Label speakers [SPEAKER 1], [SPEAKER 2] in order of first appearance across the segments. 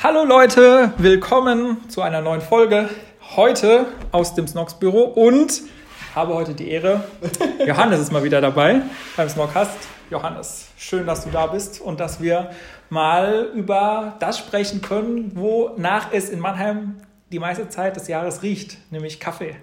[SPEAKER 1] Hallo Leute, willkommen zu einer neuen Folge. Heute aus dem Snox Büro und habe heute die Ehre, Johannes ist mal wieder dabei beim Snockcast. Johannes, schön, dass du da bist und dass wir mal über das sprechen können, wonach es in Mannheim die meiste Zeit des Jahres riecht, nämlich Kaffee.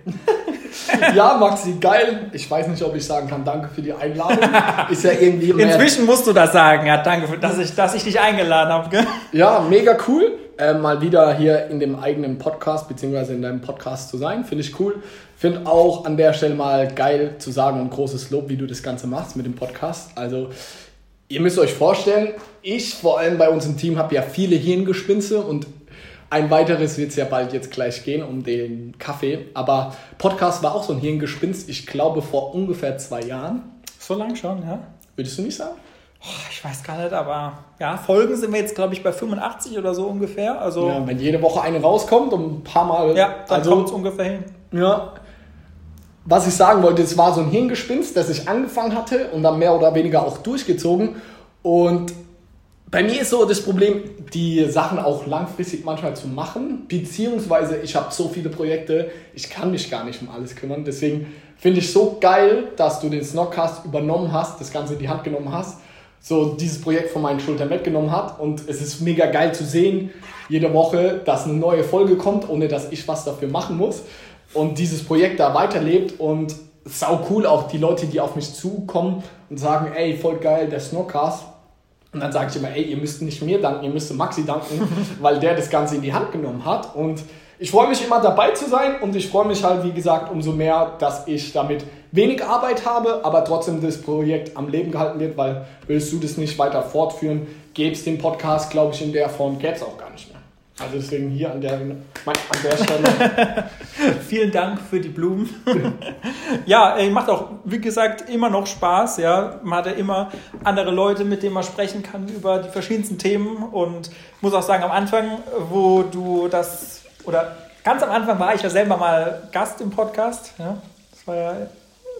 [SPEAKER 2] ja, Maxi, geil. Ich weiß nicht, ob ich sagen kann, danke für die Einladung. Ist ja irgendwie
[SPEAKER 1] Inzwischen musst du das sagen. Ja, danke, für, dass ich, dass ich dich eingeladen habe. Gell?
[SPEAKER 2] Ja, mega cool. Äh, mal wieder hier in dem eigenen Podcast, beziehungsweise in deinem Podcast zu sein. Finde ich cool. Finde auch an der Stelle mal geil zu sagen und großes Lob, wie du das Ganze machst mit dem Podcast. Also, ihr müsst euch vorstellen, ich vor allem bei uns im Team habe ja viele Hirngespinste und ein weiteres wird es ja bald jetzt gleich gehen um den Kaffee. Aber Podcast war auch so ein Hirngespinst, ich glaube vor ungefähr zwei Jahren.
[SPEAKER 1] So lang schon, ja?
[SPEAKER 2] Würdest du nicht sagen?
[SPEAKER 1] Oh, ich weiß gar nicht, aber ja, Folgen sind wir jetzt, glaube ich, bei 85 oder so ungefähr. Also,
[SPEAKER 2] ja, wenn jede Woche eine rauskommt und ein paar Mal.
[SPEAKER 1] Ja, dann also, kommt es ungefähr hin.
[SPEAKER 2] Ja. Was ich sagen wollte, es war so ein Hirngespinst, das ich angefangen hatte und dann mehr oder weniger auch durchgezogen. Und bei mir ist so das Problem, die Sachen auch langfristig manchmal zu machen, beziehungsweise ich habe so viele Projekte, ich kann mich gar nicht um alles kümmern. Deswegen finde ich so geil, dass du den Snockcast übernommen hast, das Ganze in die Hand genommen hast, so dieses Projekt von meinen Schultern weggenommen hat. Und es ist mega geil zu sehen, jede Woche, dass eine neue Folge kommt, ohne dass ich was dafür machen muss. Und dieses Projekt da weiterlebt und sau cool auch die Leute, die auf mich zukommen und sagen, ey, voll geil, der Snockcast und dann sage ich immer, ey, ihr müsst nicht mir danken, ihr müsst Maxi danken, weil der das Ganze in die Hand genommen hat. Und ich freue mich immer dabei zu sein und ich freue mich halt, wie gesagt, umso mehr, dass ich damit wenig Arbeit habe, aber trotzdem das Projekt am Leben gehalten wird, weil willst du das nicht weiter fortführen, gäbe es den Podcast, glaube ich, in der Form gäbe es auch gar nicht mehr. Also deswegen hier an der, an der Stelle.
[SPEAKER 1] Vielen Dank für die Blumen. ja, macht auch, wie gesagt, immer noch Spaß. Ja. Man hat ja immer andere Leute, mit denen man sprechen kann über die verschiedensten Themen. Und muss auch sagen, am Anfang, wo du das, oder ganz am Anfang war ich ja selber mal Gast im Podcast. Ja. Das war ja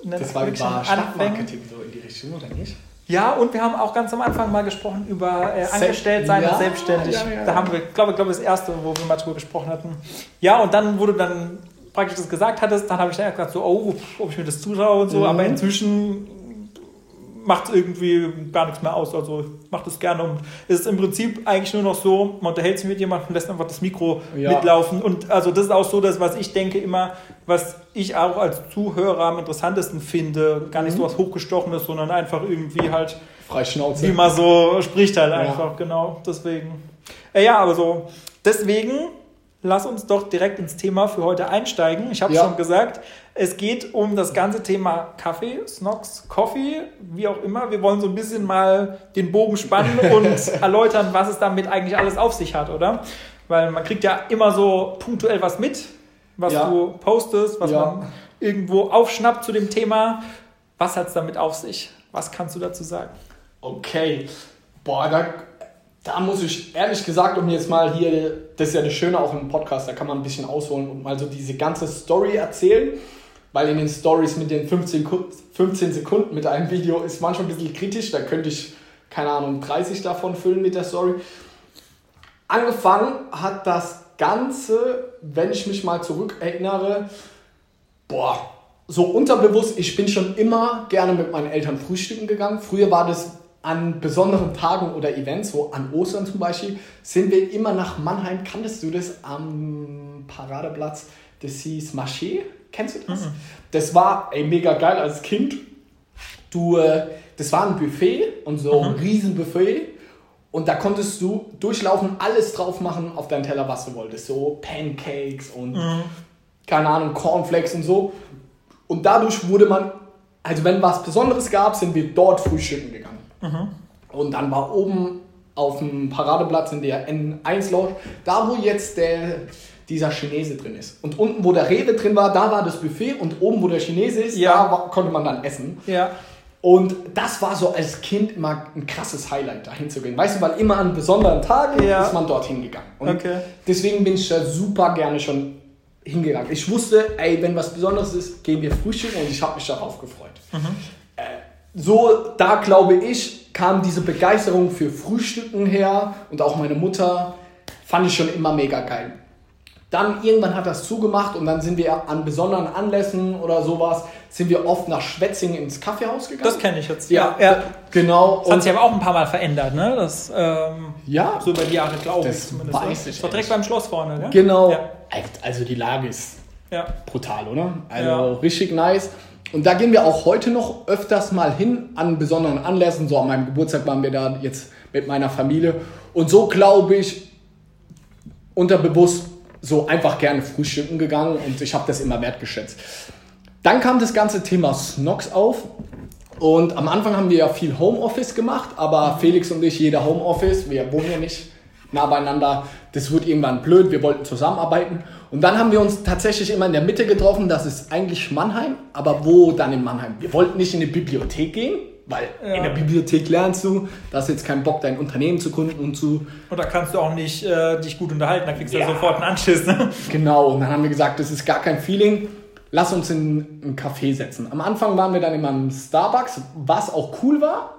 [SPEAKER 2] das war, war Stadtmarketing so in die Richtung, oder nicht?
[SPEAKER 1] Ja, und wir haben auch ganz am Anfang mal gesprochen über äh, Angestelltsein ja, und selbstständig. Ja, ja, da haben wir, glaube ich, glaube das erste, wo wir mal drüber gesprochen hatten. Ja, und dann, wo du dann praktisch das gesagt hattest, dann habe ich dann gedacht, so, oh, ob ich mir das zutraue und so. Mhm. Aber inzwischen macht es irgendwie gar nichts mehr aus. Also macht es gerne. Und es ist im Prinzip eigentlich nur noch so, man unterhält sich mit jemandem, lässt einfach das Mikro ja. mitlaufen. Und also das ist auch so das, was ich denke immer, was ich auch als Zuhörer am interessantesten finde. Gar nicht mhm. so was Hochgestochenes, sondern einfach irgendwie halt
[SPEAKER 2] Freischnauze.
[SPEAKER 1] Wie man so spricht halt einfach, ja. genau. Deswegen. Äh, ja, aber so. Deswegen lass uns doch direkt ins Thema für heute einsteigen. Ich habe ja. schon gesagt, es geht um das ganze Thema Kaffee, Snox, Coffee, wie auch immer. Wir wollen so ein bisschen mal den Bogen spannen und erläutern, was es damit eigentlich alles auf sich hat, oder? Weil man kriegt ja immer so punktuell was mit, was ja. du postest, was ja. man irgendwo aufschnappt zu dem Thema. Was hat es damit auf sich? Was kannst du dazu sagen?
[SPEAKER 2] Okay. Boah, da da muss ich ehrlich gesagt, um jetzt mal hier, das ist ja das Schöne auch im Podcast, da kann man ein bisschen ausholen und mal so diese ganze Story erzählen, weil in den Stories mit den 15, 15 Sekunden mit einem Video ist manchmal ein bisschen kritisch, da könnte ich, keine Ahnung, 30 davon füllen mit der Story. Angefangen hat das Ganze, wenn ich mich mal zurückerinnere, boah, so unterbewusst, ich bin schon immer gerne mit meinen Eltern frühstücken gegangen. Früher war das an besonderen Tagen oder Events, so an Ostern zum Beispiel, sind wir immer nach Mannheim. Kanntest du das am Paradeplatz? Das hieß Marché. Kennst du das? Mhm. Das war ey, mega geil als Kind. Du, äh, das war ein Buffet und so ein mhm. Riesenbuffet. Und da konntest du durchlaufen, alles drauf machen auf deinen Teller, was du wolltest. So Pancakes und mhm. keine Ahnung, Cornflakes und so. Und dadurch wurde man, also wenn was Besonderes gab, sind wir dort frühstücken gegangen. Mhm. Und dann war oben auf dem Paradeplatz in der N1-Lounge, da wo jetzt der, dieser Chinese drin ist. Und unten, wo der Rewe drin war, da war das Buffet und oben, wo der Chinese ist, ja. da war, konnte man dann essen.
[SPEAKER 1] Ja.
[SPEAKER 2] Und das war so als Kind immer ein krasses Highlight, da hinzugehen. Weißt du, weil immer an besonderen Tagen ja. ist man dorthin gegangen. Und
[SPEAKER 1] okay.
[SPEAKER 2] deswegen bin ich da super gerne schon hingegangen. Ich wusste, ey, wenn was Besonderes ist, gehen wir frühstücken und ich habe mich darauf gefreut. Mhm. Äh, so, da glaube ich, kam diese Begeisterung für Frühstücken her und auch meine Mutter fand ich schon immer mega geil. Dann irgendwann hat das zugemacht und dann sind wir an besonderen Anlässen oder sowas, sind wir oft nach Schwetzing ins Kaffeehaus gegangen.
[SPEAKER 1] Das kenne ich jetzt.
[SPEAKER 2] Ja, ja. genau.
[SPEAKER 1] Das hat sich aber auch ein paar Mal verändert, ne? Das, ähm,
[SPEAKER 2] ja.
[SPEAKER 1] So über die Jahre, glaube
[SPEAKER 2] ich zumindest. Weiß ich
[SPEAKER 1] das war direkt beim Schloss vorne, ne?
[SPEAKER 2] Genau. Ja. Also die Lage ist
[SPEAKER 1] ja.
[SPEAKER 2] brutal, oder? Also ja. richtig nice. Und da gehen wir auch heute noch öfters mal hin an besonderen Anlässen. So an meinem Geburtstag waren wir da jetzt mit meiner Familie. Und so glaube ich, unterbewusst so einfach gerne frühstücken gegangen und ich habe das immer wertgeschätzt. Dann kam das ganze Thema Snox auf und am Anfang haben wir ja viel Homeoffice gemacht, aber Felix und ich, jeder Homeoffice, wir wohnen ja nicht nah beieinander, das wird irgendwann blöd, wir wollten zusammenarbeiten und dann haben wir uns tatsächlich immer in der Mitte getroffen, das ist eigentlich Mannheim, aber wo dann in Mannheim? Wir wollten nicht in die Bibliothek gehen, weil ja. in der Bibliothek lernst du, da hast jetzt keinen Bock, dein Unternehmen zu gründen und zu.
[SPEAKER 1] Und da kannst du auch nicht äh, dich gut unterhalten, da kriegst du ja. sofort einen Anschiss. Ne?
[SPEAKER 2] Genau, und dann haben wir gesagt, das ist gar kein Feeling. Lass uns in ein Café setzen. Am Anfang waren wir dann immer im Starbucks, was auch cool war.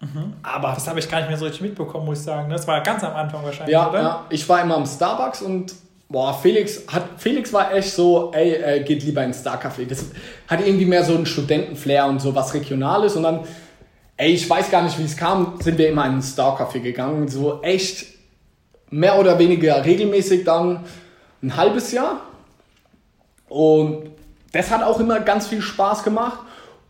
[SPEAKER 1] Mhm. Aber das habe ich gar nicht mehr so richtig mitbekommen, muss ich sagen. Das war ganz am Anfang wahrscheinlich,
[SPEAKER 2] ja, oder? Ja, ich war immer im Starbucks und boah, Felix, hat, Felix war echt so, ey, äh, geht lieber ins Star Café. Das hat irgendwie mehr so einen Studentenflair und so was Regionales und dann Ey, ich weiß gar nicht, wie es kam, sind wir immer in Star Café gegangen. So echt mehr oder weniger regelmäßig dann ein halbes Jahr. Und das hat auch immer ganz viel Spaß gemacht.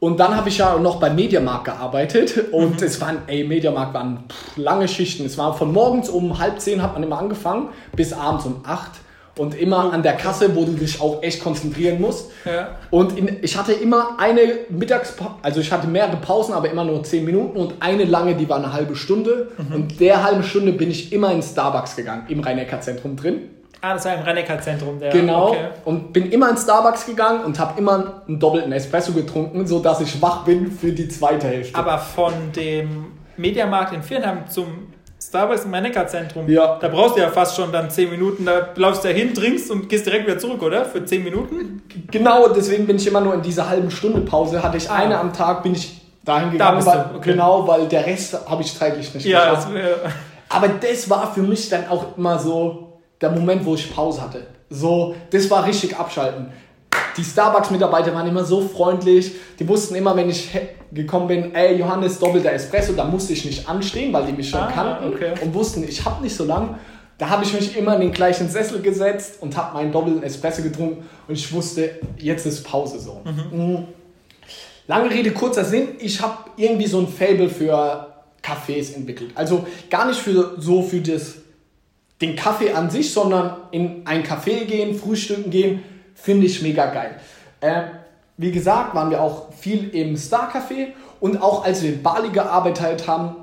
[SPEAKER 2] Und dann habe ich ja noch bei Mediamarkt gearbeitet und mhm. es waren, ey, Mediamarkt waren pff, lange Schichten. Es war von morgens um halb zehn hat man immer angefangen bis abends um acht und immer an der Kasse, wo du dich auch echt konzentrieren musst.
[SPEAKER 1] Ja.
[SPEAKER 2] Und in, ich hatte immer eine Mittagspause, also ich hatte mehrere Pausen, aber immer nur 10 Minuten und eine lange, die war eine halbe Stunde. Mhm. Und der halbe Stunde bin ich immer ins Starbucks gegangen, im Rhein-Neckar-Zentrum drin.
[SPEAKER 1] Ah, das war im Rhein-Neckar-Zentrum, der.
[SPEAKER 2] Genau. Okay. Und bin immer ins Starbucks gegangen und habe immer einen doppelten Espresso getrunken, sodass ich wach bin für die zweite Hälfte.
[SPEAKER 1] Aber von dem Mediamarkt in Viernheim zum Starbucks im Neckar-Zentrum.
[SPEAKER 2] Ja.
[SPEAKER 1] Da brauchst du ja fast schon dann 10 Minuten. Da läufst du ja hin, trinkst und gehst direkt wieder zurück, oder? Für 10 Minuten?
[SPEAKER 2] Genau, deswegen bin ich immer nur in dieser halben Stunde Pause. Hatte ich ah. eine am Tag, bin ich dahin gegangen.
[SPEAKER 1] Da weil,
[SPEAKER 2] okay. Genau, weil der Rest habe ich zeitlich nicht
[SPEAKER 1] ja, geschafft. Das,
[SPEAKER 2] Aber das war für mich dann auch immer so der Moment, wo ich Pause hatte. So, das war richtig abschalten. Die Starbucks-Mitarbeiter waren immer so freundlich. Die wussten immer, wenn ich gekommen bin, ey Johannes, doppelter Espresso, da musste ich nicht anstehen, weil die mich schon ah, kannten
[SPEAKER 1] okay.
[SPEAKER 2] und wussten, ich habe nicht so lang. Da habe ich mich immer in den gleichen Sessel gesetzt und habe meinen doppelten Espresso getrunken und ich wusste, jetzt ist Pause so. Mhm. Mhm. Lange Rede, kurzer Sinn, ich habe irgendwie so ein Fable für Cafés entwickelt. Also gar nicht für so für das, den Kaffee an sich, sondern in ein Café gehen, frühstücken gehen, finde ich mega geil. Äh, wie gesagt, waren wir auch viel im Star Café und auch als wir in Bali gearbeitet haben,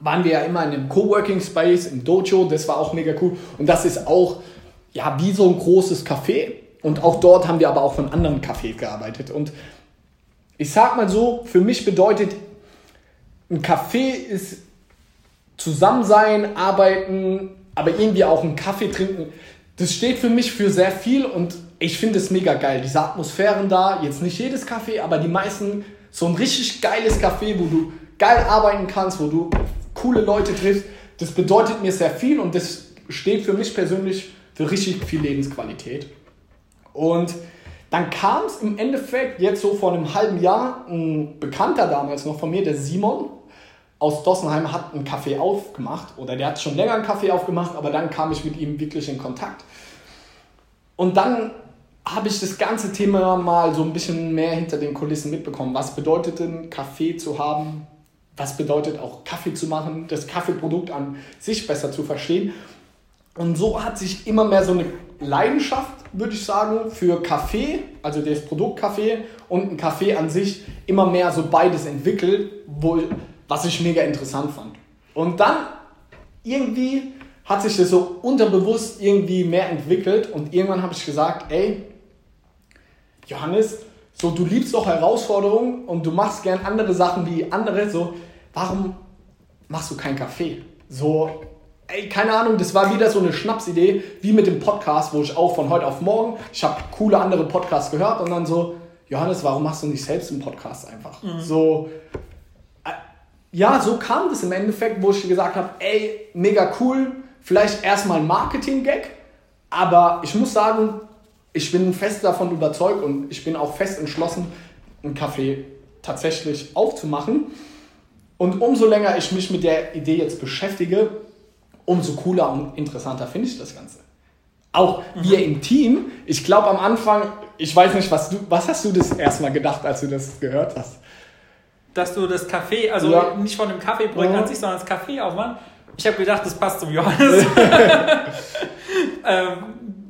[SPEAKER 2] waren wir ja immer in einem Coworking Space, im Dojo, das war auch mega cool und das ist auch ja wie so ein großes Café und auch dort haben wir aber auch von anderen Cafés gearbeitet und ich sag mal so, für mich bedeutet ein Café ist zusammen sein, arbeiten, aber irgendwie auch einen Kaffee trinken. Das steht für mich für sehr viel und ich finde es mega geil. Diese Atmosphären da, jetzt nicht jedes Café, aber die meisten, so ein richtig geiles Café, wo du geil arbeiten kannst, wo du coole Leute triffst, das bedeutet mir sehr viel und das steht für mich persönlich für richtig viel Lebensqualität. Und dann kam es im Endeffekt jetzt so vor einem halben Jahr, ein Bekannter damals noch von mir, der Simon aus Dossenheim, hat einen Café aufgemacht oder der hat schon länger einen Café aufgemacht, aber dann kam ich mit ihm wirklich in Kontakt. Und dann habe ich das ganze Thema mal so ein bisschen mehr hinter den Kulissen mitbekommen. Was bedeutet denn Kaffee zu haben? Was bedeutet auch Kaffee zu machen? Das Kaffeeprodukt an sich besser zu verstehen. Und so hat sich immer mehr so eine Leidenschaft, würde ich sagen, für Kaffee, also das Produkt Kaffee und ein Kaffee an sich immer mehr so beides entwickelt, wo, was ich mega interessant fand. Und dann irgendwie hat sich das so unterbewusst irgendwie mehr entwickelt und irgendwann habe ich gesagt, ey, Johannes, so du liebst doch Herausforderungen und du machst gern andere Sachen wie andere, so warum machst du keinen Kaffee? So, ey, keine Ahnung, das war wieder so eine Schnapsidee, wie mit dem Podcast, wo ich auch von heute auf morgen, ich habe coole andere Podcasts gehört und dann so, Johannes, warum machst du nicht selbst einen Podcast einfach? Mhm. So, äh, ja, so kam das im Endeffekt, wo ich gesagt habe, ey, mega cool, vielleicht erstmal ein Marketing-Gag, aber ich muss sagen, ich bin fest davon überzeugt und ich bin auch fest entschlossen, einen Kaffee tatsächlich aufzumachen. Und umso länger ich mich mit der Idee jetzt beschäftige, umso cooler und interessanter finde ich das Ganze. Auch mhm. wir im Team, ich glaube am Anfang, ich weiß nicht, was du, was hast du das erstmal gedacht, als du das gehört hast?
[SPEAKER 1] Dass du das Kaffee, also ja. nicht von dem Kaffeeprojekt ja. an sich, sondern das Kaffee aufmachst. Ich habe gedacht, das passt zum Johannes. ähm,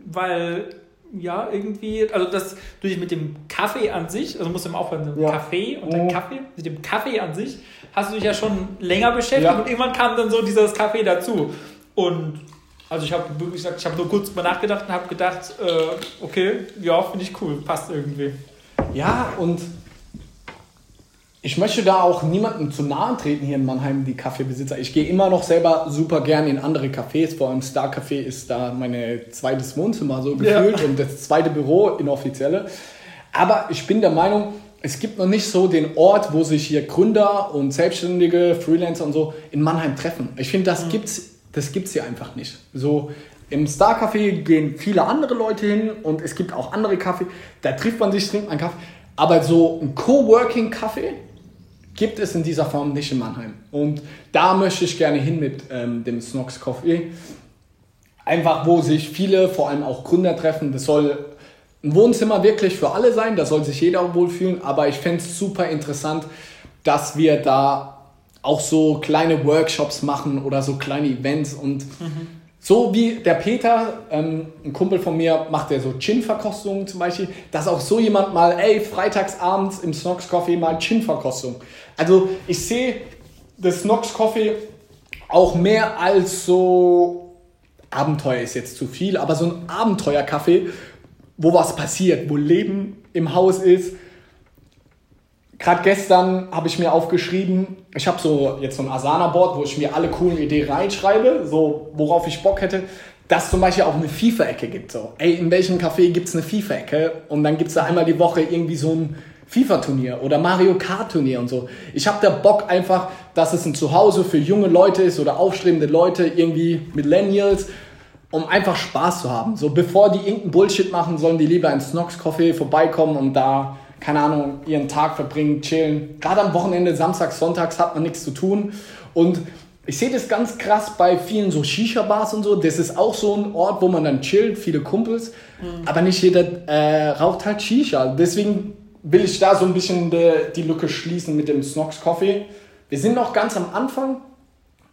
[SPEAKER 1] weil ja, irgendwie, also das du dich mit dem Kaffee an sich, also musst du im aufhören, ja. Kaffee und der oh. Kaffee, mit dem Kaffee an sich hast du dich ja schon länger beschäftigt ja. und irgendwann kam dann so dieses Kaffee dazu. Und also ich habe wirklich gesagt, ich habe nur kurz mal nachgedacht und habe gedacht, äh, okay, ja, finde ich cool, passt irgendwie.
[SPEAKER 2] Ja, und ich möchte da auch niemandem zu nahe treten hier in Mannheim, die Kaffeebesitzer. Ich gehe immer noch selber super gern in andere Cafés. Vor allem Star Café ist da mein zweites Wohnzimmer so gefühlt ja. und das zweite Büro inoffizielle. Aber ich bin der Meinung, es gibt noch nicht so den Ort, wo sich hier Gründer und Selbstständige, Freelancer und so in Mannheim treffen. Ich finde, das mhm. gibt's, das gibt's hier einfach nicht. So im Star Café gehen viele andere Leute hin und es gibt auch andere Kaffee. Da trifft man sich, trinkt einen Kaffee. Aber so ein Coworking Kaffee, gibt es in dieser Form nicht in Mannheim. Und da möchte ich gerne hin mit ähm, dem Snox Coffee. Einfach, wo sich viele, vor allem auch Gründer treffen. Das soll ein Wohnzimmer wirklich für alle sein, da soll sich jeder wohlfühlen. Aber ich fände es super interessant, dass wir da auch so kleine Workshops machen oder so kleine Events und mhm so wie der Peter, ähm, ein Kumpel von mir, macht der so Gin-Verkostungen zum Beispiel, dass auch so jemand mal, ey, freitagsabends im Snox Coffee mal Gin-Verkostung. Also ich sehe das Snox Coffee auch mehr als so Abenteuer ist jetzt zu viel, aber so ein Abenteuerkaffee, wo was passiert, wo Leben im Haus ist, Gerade gestern habe ich mir aufgeschrieben, ich habe so jetzt so ein Asana-Board, wo ich mir alle coolen Ideen reinschreibe, so worauf ich Bock hätte, dass zum Beispiel auch eine FIFA-Ecke gibt. So, ey, in welchem Café gibt es eine FIFA-Ecke? Und dann gibt es da einmal die Woche irgendwie so ein FIFA-Turnier oder Mario Kart-Turnier und so. Ich habe da Bock einfach, dass es ein Zuhause für junge Leute ist oder aufstrebende Leute, irgendwie Millennials, um einfach Spaß zu haben. So, bevor die irgendeinen Bullshit machen, sollen die lieber ins Snox Coffee vorbeikommen und da keine Ahnung, ihren Tag verbringen, chillen. Gerade am Wochenende, Samstags, Sonntags hat man nichts zu tun. Und ich sehe das ganz krass bei vielen so Shisha-Bars und so. Das ist auch so ein Ort, wo man dann chillt, viele Kumpels. Mhm. Aber nicht jeder äh, raucht halt Shisha. Deswegen will ich da so ein bisschen de, die Lücke schließen mit dem Snox Coffee. Wir sind noch ganz am Anfang,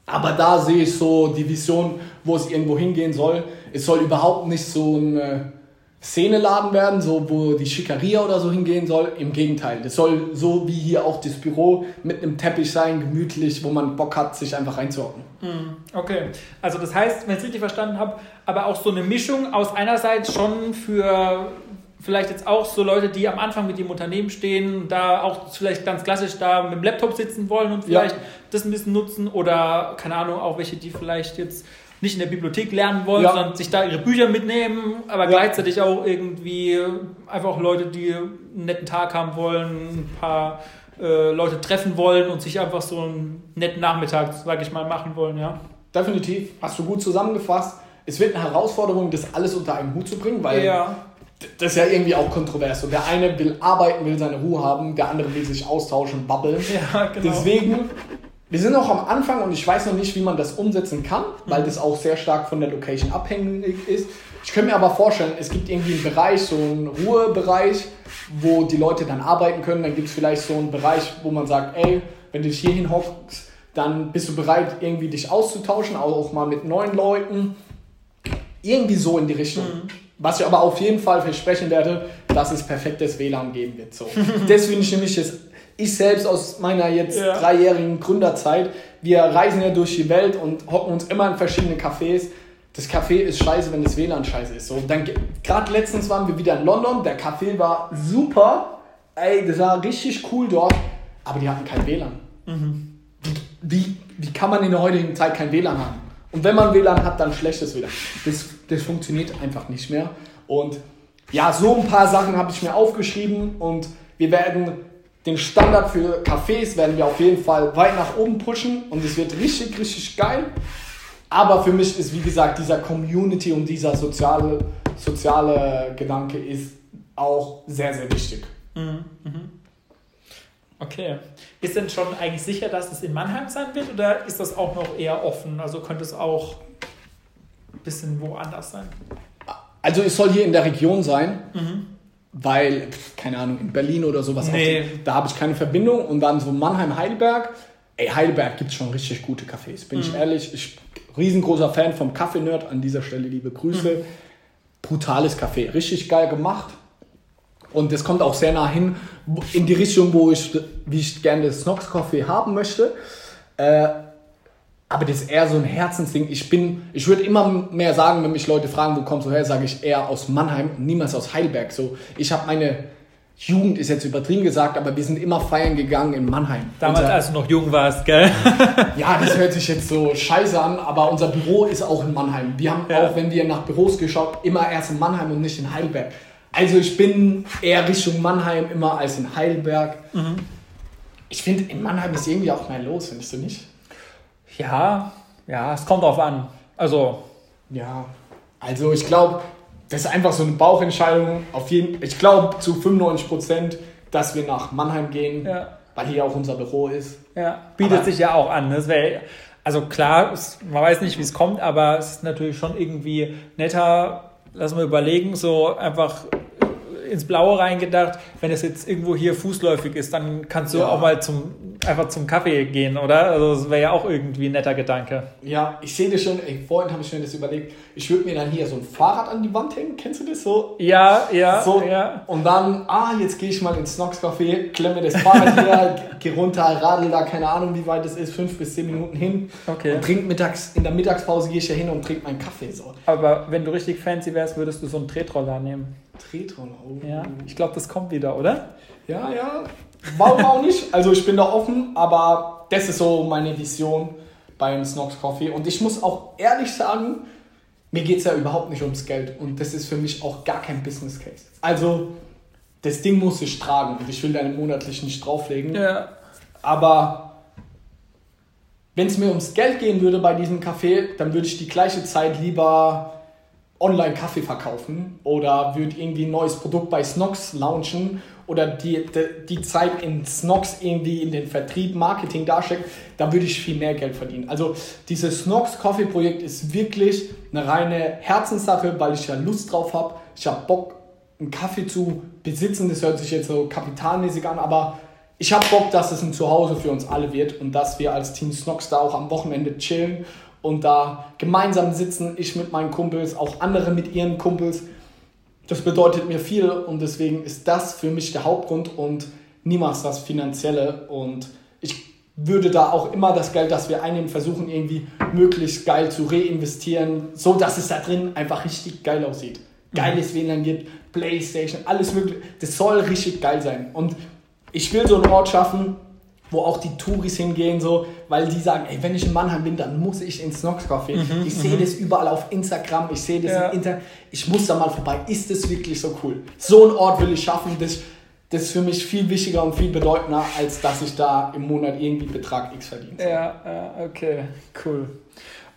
[SPEAKER 2] aber da sehe ich so die Vision, wo es irgendwo hingehen soll. Es soll überhaupt nicht so ein Szeneladen werden, so wo die Schickeria oder so hingehen soll. Im Gegenteil, das soll so wie hier auch das Büro mit einem Teppich sein, gemütlich, wo man Bock hat, sich einfach reinzuhocken.
[SPEAKER 1] Hm, okay, also das heißt, wenn ich es richtig verstanden habe, aber auch so eine Mischung aus einerseits schon für vielleicht jetzt auch so Leute, die am Anfang mit dem Unternehmen stehen, da auch vielleicht ganz klassisch da mit dem Laptop sitzen wollen und vielleicht ja. das ein bisschen nutzen oder keine Ahnung, auch welche, die vielleicht jetzt nicht in der Bibliothek lernen wollen, ja. sondern sich da ihre Bücher mitnehmen, aber ja. gleichzeitig auch irgendwie einfach Leute, die einen netten Tag haben wollen, ein paar äh, Leute treffen wollen und sich einfach so einen netten Nachmittag, sage ich mal, machen wollen, ja.
[SPEAKER 2] Definitiv, hast du gut zusammengefasst. Es wird eine Herausforderung, das alles unter einen Hut zu bringen, weil ja. das ist ja irgendwie auch kontrovers. Und der eine will arbeiten, will seine Ruhe haben, der andere will sich austauschen, babbeln. Ja, genau. Deswegen wir sind noch am Anfang und ich weiß noch nicht, wie man das umsetzen kann, weil das auch sehr stark von der Location abhängig ist. Ich könnte mir aber vorstellen, es gibt irgendwie einen Bereich, so einen Ruhebereich, wo die Leute dann arbeiten können. Dann gibt es vielleicht so einen Bereich, wo man sagt, ey, wenn du dich hier hinhockst, dann bist du bereit, irgendwie dich auszutauschen, auch mal mit neuen Leuten. Irgendwie so in die Richtung. Mhm. Was ich aber auf jeden Fall versprechen werde, dass es perfektes WLAN geben wird. So. das finde ich nämlich das ich selbst aus meiner jetzt ja. dreijährigen Gründerzeit, wir reisen ja durch die Welt und hocken uns immer in verschiedene Cafés. Das Café ist scheiße, wenn das WLAN scheiße ist. So, dann gerade letztens waren wir wieder in London, der Café war super, ey, das war richtig cool dort, aber die hatten kein WLAN. Mhm. Wie, wie kann man in der heutigen Zeit kein WLAN haben? Und wenn man WLAN hat, dann schlechtes WLAN. Das, das funktioniert einfach nicht mehr. Und ja, so ein paar Sachen habe ich mir aufgeschrieben und wir werden den Standard für Cafés werden wir auf jeden Fall weit nach oben pushen und es wird richtig, richtig geil. Aber für mich ist, wie gesagt, dieser Community und dieser soziale, soziale Gedanke ist auch sehr, sehr wichtig. Mhm.
[SPEAKER 1] mhm. Okay. Ist denn schon eigentlich sicher, dass es in Mannheim sein wird oder ist das auch noch eher offen? Also könnte es auch ein bisschen woanders sein?
[SPEAKER 2] Also es soll hier in der Region sein, mhm. Weil, keine Ahnung, in Berlin oder sowas, nee. die, da habe ich keine Verbindung. Und dann so Mannheim, Heidelberg. Ey, Heidelberg gibt es schon richtig gute Cafés, bin mhm. ich ehrlich. Ich riesengroßer Fan vom Kaffee-Nerd, an dieser Stelle liebe Grüße. Mhm. Brutales Café, richtig geil gemacht. Und das kommt auch sehr nah hin in die Richtung, wo ich, wie ich gerne das Snox Coffee haben möchte. Äh, aber das ist eher so ein Herzensding. Ich bin, ich würde immer mehr sagen, wenn mich Leute fragen, wo kommst du her, sage ich eher aus Mannheim und niemals aus Heidelberg. So, ich habe meine Jugend ist jetzt übertrieben gesagt, aber wir sind immer feiern gegangen in Mannheim.
[SPEAKER 1] Damals, unser, als du noch jung warst, gell?
[SPEAKER 2] ja, das hört sich jetzt so scheiße an, aber unser Büro ist auch in Mannheim. Wir haben ja. auch, wenn wir nach Büros geschaut, immer erst in Mannheim und nicht in Heidelberg. Also ich bin eher Richtung Mannheim immer als in Heidelberg. Mhm. Ich finde, in Mannheim ist irgendwie auch mehr los, findest du nicht?
[SPEAKER 1] Ja, ja, es kommt drauf an. Also.
[SPEAKER 2] Ja, also ich glaube, das ist einfach so eine Bauchentscheidung. Auf jeden, ich glaube zu 95 Prozent, dass wir nach Mannheim gehen, ja. weil hier auch unser Büro ist.
[SPEAKER 1] Ja, bietet aber, sich ja auch an. Das wäre also klar, man weiß nicht, wie es kommt, aber es ist natürlich schon irgendwie netter. Lass mal überlegen, so einfach ins Blaue reingedacht, wenn es jetzt irgendwo hier fußläufig ist, dann kannst du ja. auch mal zum, einfach zum Kaffee gehen, oder? Also das wäre ja auch irgendwie ein netter Gedanke.
[SPEAKER 2] Ja, ich sehe das schon, ey, vorhin habe ich mir das überlegt, ich würde mir dann hier so ein Fahrrad an die Wand hängen, kennst du das so?
[SPEAKER 1] Ja, ja,
[SPEAKER 2] so,
[SPEAKER 1] ja.
[SPEAKER 2] Und dann, ah, jetzt gehe ich mal ins Snox Café, klemme das Fahrrad hier, gehe runter, radel da, keine Ahnung, wie weit es ist, fünf bis zehn Minuten hin. Okay. Und trink mittags, in der Mittagspause gehe ich ja hin und trinke meinen Kaffee so.
[SPEAKER 1] Aber wenn du richtig fancy wärst, würdest du so einen Tretroller nehmen.
[SPEAKER 2] Tretroller, oh.
[SPEAKER 1] Ja, ich glaube, das kommt wieder, oder?
[SPEAKER 2] Ja, ja. Warum auch nicht? Also ich bin da offen, aber das ist so meine Vision beim Snox Coffee. Und ich muss auch ehrlich sagen, mir geht es ja überhaupt nicht ums Geld. Und das ist für mich auch gar kein Business Case. Also, das Ding muss ich tragen und ich will da monatlich nicht drauflegen. Ja. Aber wenn es mir ums Geld gehen würde bei diesem Café, dann würde ich die gleiche Zeit lieber online Kaffee verkaufen oder würde irgendwie ein neues Produkt bei Snox launchen oder die, die, die Zeit in Snox irgendwie in den Vertrieb, Marketing darstellen, da würde ich viel mehr Geld verdienen. Also dieses Snox Coffee Projekt ist wirklich eine reine Herzenssache, weil ich ja Lust drauf habe. Ich habe Bock, einen Kaffee zu besitzen. Das hört sich jetzt so kapitalmäßig an, aber ich habe Bock, dass es ein Zuhause für uns alle wird und dass wir als Team Snox da auch am Wochenende chillen und da gemeinsam sitzen, ich mit meinen Kumpels, auch andere mit ihren Kumpels. Das bedeutet mir viel und deswegen ist das für mich der Hauptgrund und niemals das Finanzielle. Und ich würde da auch immer das Geld, das wir einnehmen, versuchen irgendwie möglichst geil zu reinvestieren, so dass es da drin einfach richtig geil aussieht. Geiles. WLAN gibt, Playstation, alles mögliche. Das soll richtig geil sein. Und ich will so einen Ort schaffen, wo auch die Touris hingehen, so, weil die sagen, ey, wenn ich in Mannheim bin, dann muss ich ins Snox Café. Mhm, ich sehe mhm. das überall auf Instagram, ich sehe das ja. im Internet, ich muss da mal vorbei. Ist das wirklich so cool? So einen Ort will ich schaffen, das, das ist für mich viel wichtiger und viel bedeutender, als dass ich da im Monat irgendwie Betrag X verdiene.
[SPEAKER 1] Ja, ja, okay, cool.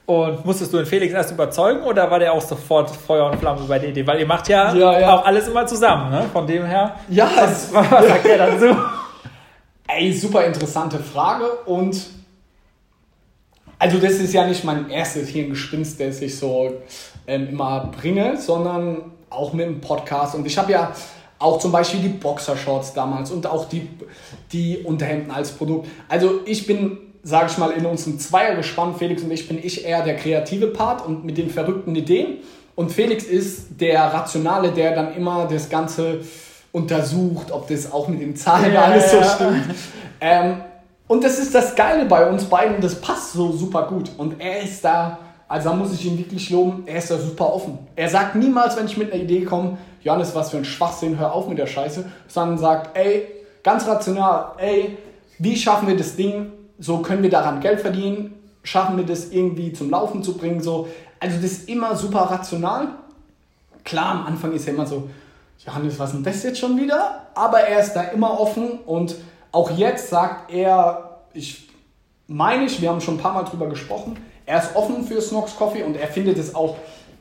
[SPEAKER 1] Und musstest du den Felix erst überzeugen oder war der auch sofort Feuer und Flamme bei der Idee? Weil ihr macht ja, ja, ja. auch alles immer zusammen, ne? Von dem her.
[SPEAKER 2] Ja, was, was sagt er dazu? Ey, super interessante Frage und also das ist ja nicht mein erstes Hirngespinst, das ich so ähm, immer bringe, sondern auch mit dem Podcast. Und ich habe ja auch zum Beispiel die Boxershorts damals und auch die, die Unterhemden als Produkt. Also ich bin, sage ich mal, in unserem Zweier gespannt, Felix und ich, bin ich eher der kreative Part und mit den verrückten Ideen. Und Felix ist der Rationale, der dann immer das Ganze untersucht, ob das auch mit den Zahlen ja, alles so stimmt. Ähm, Und das ist das Geile bei uns beiden, das passt so super gut. Und er ist da, also da muss ich ihn wirklich loben, er ist da super offen. Er sagt niemals, wenn ich mit einer Idee komme, Johannes, was für ein Schwachsinn, hör auf mit der Scheiße, sondern sagt, ey, ganz rational, ey, wie schaffen wir das Ding, so können wir daran Geld verdienen, schaffen wir das irgendwie zum Laufen zu bringen, so. Also das ist immer super rational. Klar, am Anfang ist er immer so, Johannes, was ist denn das jetzt schon wieder? Aber er ist da immer offen und auch jetzt sagt er, ich meine ich, wir haben schon ein paar Mal drüber gesprochen, er ist offen für Snox Coffee und er findet es auch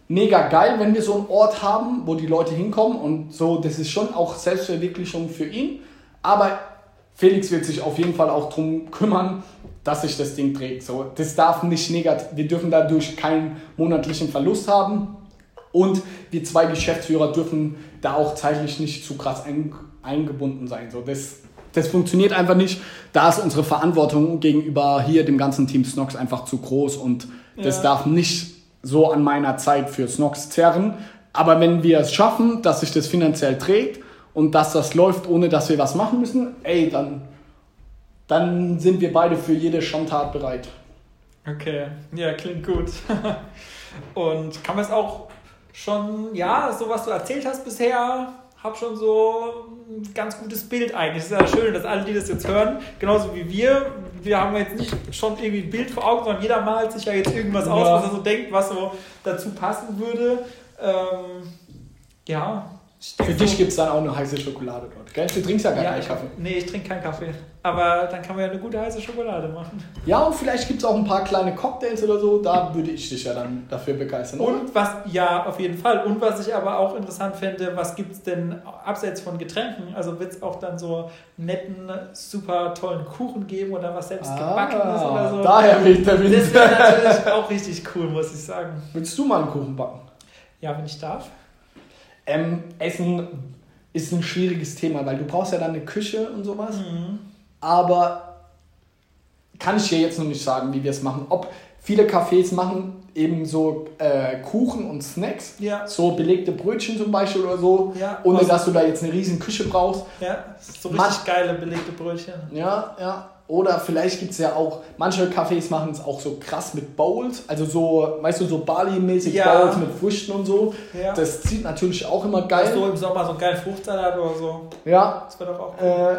[SPEAKER 2] mega geil, wenn wir so einen Ort haben, wo die Leute hinkommen und so, das ist schon auch Selbstverwirklichung für ihn. Aber Felix wird sich auf jeden Fall auch darum kümmern, dass sich das Ding trägt. So, das darf nicht negativ, wir dürfen dadurch keinen monatlichen Verlust haben. Und wir zwei Geschäftsführer dürfen da auch zeitlich nicht zu krass ein, eingebunden sein. So, das, das funktioniert einfach nicht. Da ist unsere Verantwortung gegenüber hier dem ganzen Team Snox einfach zu groß und das ja. darf nicht so an meiner Zeit für Snox zerren. Aber wenn wir es schaffen, dass sich das finanziell trägt und dass das läuft, ohne dass wir was machen müssen, ey, dann, dann sind wir beide für jede Schandtat bereit.
[SPEAKER 1] Okay, ja, klingt gut. und kann man es auch schon, ja, so was du erzählt hast bisher, hab schon so ein ganz gutes Bild eigentlich. Es ist ja schön, dass alle, die das jetzt hören, genauso wie wir, wir haben jetzt nicht schon irgendwie ein Bild vor Augen, sondern jeder malt sich ja jetzt irgendwas ja. aus, was er so denkt, was so dazu passen würde. Ähm, ja,
[SPEAKER 2] für dich gibt es dann auch eine heiße Schokolade dort, gell? Du trinkst ja gar ja, keinen Kaffee.
[SPEAKER 1] Nee, ich trinke keinen Kaffee. Aber dann kann man ja eine gute heiße Schokolade machen.
[SPEAKER 2] Ja, und vielleicht gibt es auch ein paar kleine Cocktails oder so. Da würde ich dich ja dann dafür begeistern.
[SPEAKER 1] Und oder? was, ja, auf jeden Fall. Und was ich aber auch interessant fände, was gibt es denn abseits von Getränken? Also wird es auch dann so netten, super tollen Kuchen geben oder was selbst ah, gebackenes oder so? Daher weht der Wind. Das wäre natürlich auch richtig cool, muss ich sagen.
[SPEAKER 2] Willst du mal einen Kuchen backen?
[SPEAKER 1] Ja, wenn ich darf.
[SPEAKER 2] Ähm, Essen ist ein schwieriges Thema, weil du brauchst ja dann eine Küche und sowas. Mhm. Aber kann ich dir jetzt noch nicht sagen, wie wir es machen. Ob viele Cafés machen eben so äh, Kuchen und Snacks, ja. so belegte Brötchen zum Beispiel oder so, ja, ohne dass du da jetzt eine riesen Küche brauchst.
[SPEAKER 1] Ja, so richtig Manch geile belegte Brötchen.
[SPEAKER 2] Ja, ja. Oder vielleicht gibt es ja auch, manche Cafés machen es auch so krass mit Bowls, also so, weißt du, so Bali-mäßig ja. Bowls mit Früchten und so. Ja. Das zieht natürlich auch immer geil.
[SPEAKER 1] So im Sommer so einen geilen Fruchtsalat oder so.
[SPEAKER 2] Ja. Das wird auch cool. Äh,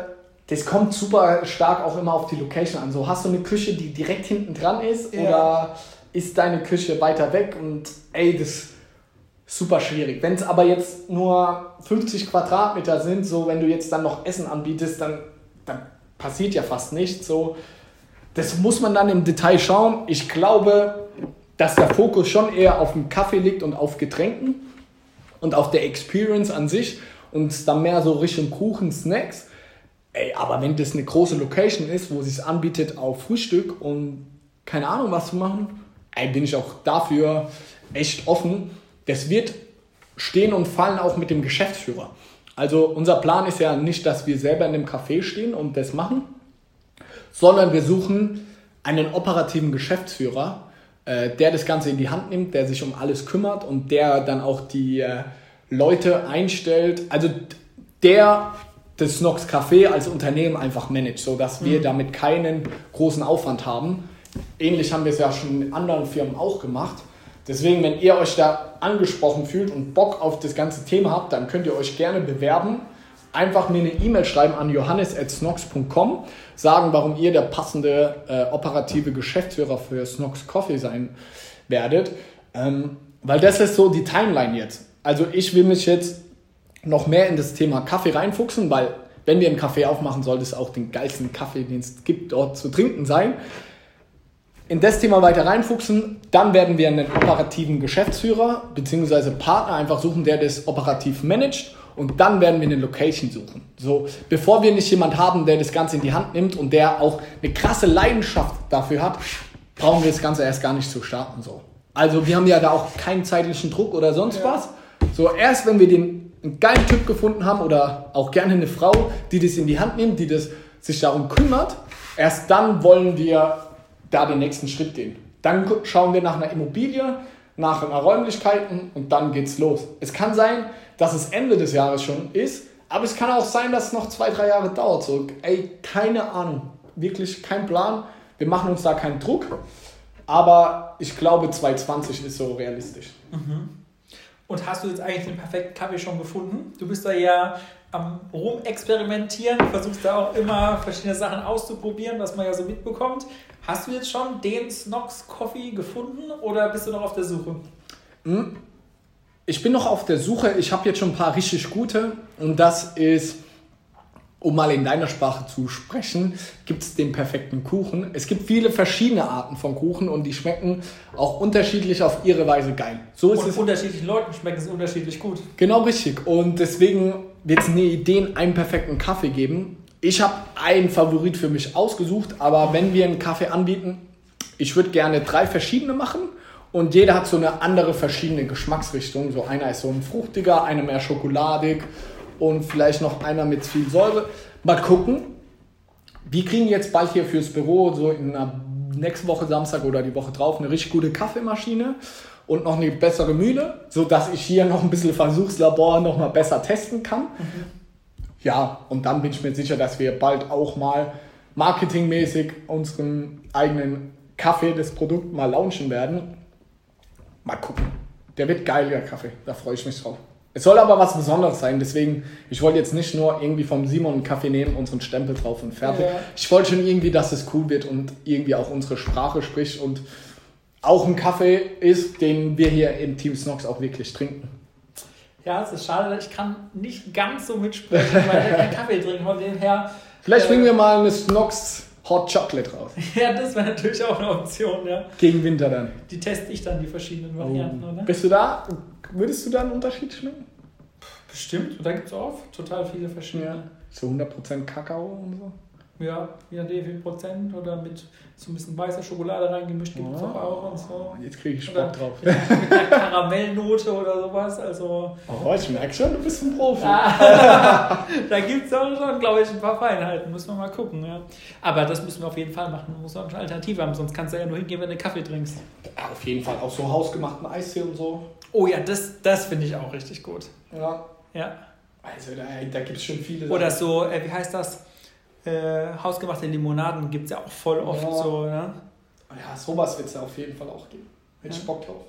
[SPEAKER 2] das kommt super stark auch immer auf die Location an. So, hast du eine Küche, die direkt hinten dran ist ja. oder ist deine Küche weiter weg und ey, das ist super schwierig. Wenn es aber jetzt nur 50 Quadratmeter sind, so wenn du jetzt dann noch Essen anbietest, dann, dann passiert ja fast nichts. So. Das muss man dann im Detail schauen. Ich glaube, dass der Fokus schon eher auf dem Kaffee liegt und auf Getränken und auf der Experience an sich und dann mehr so Richtung Kuchen, Snacks. Ey, aber wenn das eine große Location ist, wo es anbietet auf Frühstück und keine Ahnung was zu machen, ey, bin ich auch dafür echt offen. Das wird stehen und fallen auch mit dem Geschäftsführer. Also unser Plan ist ja nicht, dass wir selber in dem Café stehen und das machen, sondern wir suchen einen operativen Geschäftsführer, äh, der das Ganze in die Hand nimmt, der sich um alles kümmert und der dann auch die äh, Leute einstellt. Also der das Snox Café als Unternehmen einfach managt, sodass wir mhm. damit keinen großen Aufwand haben. Ähnlich haben wir es ja schon in anderen Firmen auch gemacht. Deswegen, wenn ihr euch da angesprochen fühlt und Bock auf das ganze Thema habt, dann könnt ihr euch gerne bewerben. Einfach mir eine E-Mail schreiben an johannes.snox.com, sagen, warum ihr der passende äh, operative Geschäftsführer für Snox Coffee sein werdet. Ähm, weil das ist so die Timeline jetzt. Also ich will mich jetzt noch mehr in das Thema Kaffee reinfuchsen, weil wenn wir einen Kaffee aufmachen, sollte es auch den geilsten Kaffee, den es gibt, dort zu trinken sein in das Thema weiter reinfuchsen. Dann werden wir einen operativen Geschäftsführer bzw. Partner einfach suchen, der das operativ managt. Und dann werden wir eine Location suchen. So, bevor wir nicht jemand haben, der das Ganze in die Hand nimmt und der auch eine krasse Leidenschaft dafür hat, brauchen wir das Ganze erst gar nicht zu starten. So. Also wir haben ja da auch keinen zeitlichen Druck oder sonst ja. was. So, erst wenn wir den einen geilen Typ gefunden haben oder auch gerne eine Frau, die das in die Hand nimmt, die das sich darum kümmert, erst dann wollen wir da den nächsten Schritt gehen. Dann schauen wir nach einer Immobilie, nach einer Räumlichkeiten und dann geht's los. Es kann sein, dass es Ende des Jahres schon ist, aber es kann auch sein, dass es noch zwei, drei Jahre dauert. So, ey, keine Ahnung. wirklich keinen Plan. Wir machen uns da keinen Druck. Aber ich glaube, 220 ist so realistisch.
[SPEAKER 1] Mhm. Und hast du jetzt eigentlich den perfekten Kaffee schon gefunden? Du bist da ja am Rumexperimentieren, versuchst da auch immer verschiedene Sachen auszuprobieren, was man ja so mitbekommt. Hast du jetzt schon den Snox Coffee gefunden oder bist du noch auf der Suche?
[SPEAKER 2] Hm. Ich bin noch auf der Suche. Ich habe jetzt schon ein paar richtig gute und das ist um mal in deiner Sprache zu sprechen, gibt es den perfekten Kuchen. Es gibt viele verschiedene Arten von Kuchen und die schmecken auch unterschiedlich auf ihre Weise geil.
[SPEAKER 1] So ist und es. unterschiedlichen Leuten schmecken sie unterschiedlich gut.
[SPEAKER 2] Genau richtig. Und deswegen wird es eine Idee, einen perfekten Kaffee geben. Ich habe einen Favorit für mich ausgesucht, aber wenn wir einen Kaffee anbieten, ich würde gerne drei verschiedene machen und jeder hat so eine andere verschiedene Geschmacksrichtung. So einer ist so ein fruchtiger, einer mehr schokoladig und vielleicht noch einer mit viel Säure. Mal gucken. Wir kriegen jetzt bald hier fürs Büro, so in der nächsten Woche Samstag oder die Woche drauf, eine richtig gute Kaffeemaschine und noch eine bessere Mühle, sodass ich hier noch ein bisschen Versuchslabor noch mal besser testen kann. Mhm. Ja, und dann bin ich mir sicher, dass wir bald auch mal marketingmäßig unseren eigenen Kaffee, das Produkt mal launchen werden. Mal gucken. Der wird geil, der Kaffee. Da freue ich mich drauf. Es soll aber was Besonderes sein, deswegen, ich wollte jetzt nicht nur irgendwie vom Simon einen Kaffee nehmen, unseren Stempel drauf und fertig. Ja. Ich wollte schon irgendwie, dass es cool wird und irgendwie auch unsere Sprache spricht und auch ein Kaffee ist, den wir hier im Team Snox auch wirklich trinken.
[SPEAKER 1] Ja, es ist schade, ich kann nicht ganz so mitsprechen, weil ich keinen Kaffee trinken von dem her.
[SPEAKER 2] Vielleicht äh, bringen wir mal eine Snox Hot Chocolate raus.
[SPEAKER 1] Ja, das wäre natürlich auch eine Option, ja.
[SPEAKER 2] Gegen Winter dann.
[SPEAKER 1] Die teste ich dann, die verschiedenen Varianten, oh. oder?
[SPEAKER 2] Bist du da? Würdest du da einen Unterschied schmecken?
[SPEAKER 1] Bestimmt, da gibt es auch total viele verschiedene. Ja.
[SPEAKER 2] So 100% Kakao und so.
[SPEAKER 1] Ja, je nachdem wie viel Prozent oder mit so ein bisschen weißer Schokolade reingemischt gibt es oh, auch und so.
[SPEAKER 2] Jetzt kriege ich Spock drauf.
[SPEAKER 1] Mit, einer Karamellnote oder sowas. Also,
[SPEAKER 2] oh, ich merke schon, du bist ein Profi.
[SPEAKER 1] da gibt es auch schon, glaube ich, ein paar Feinheiten. Müssen wir mal gucken. Ja. Aber das müssen wir auf jeden Fall machen. Du musst auch eine Alternative haben, sonst kannst du ja nur hingehen, wenn du Kaffee trinkst.
[SPEAKER 2] Auf jeden Fall. Auch so hausgemachten Eistee und so.
[SPEAKER 1] Oh ja, das, das finde ich auch richtig gut.
[SPEAKER 2] Ja.
[SPEAKER 1] Ja.
[SPEAKER 2] Also da, da gibt es schon viele.
[SPEAKER 1] Oder so, äh, wie heißt das? Äh, hausgemachte Limonaden gibt es ja auch voll oft ja. so, ne?
[SPEAKER 2] Ja, sowas wird es ja auf jeden Fall auch geben. Hätte ich Bock drauf.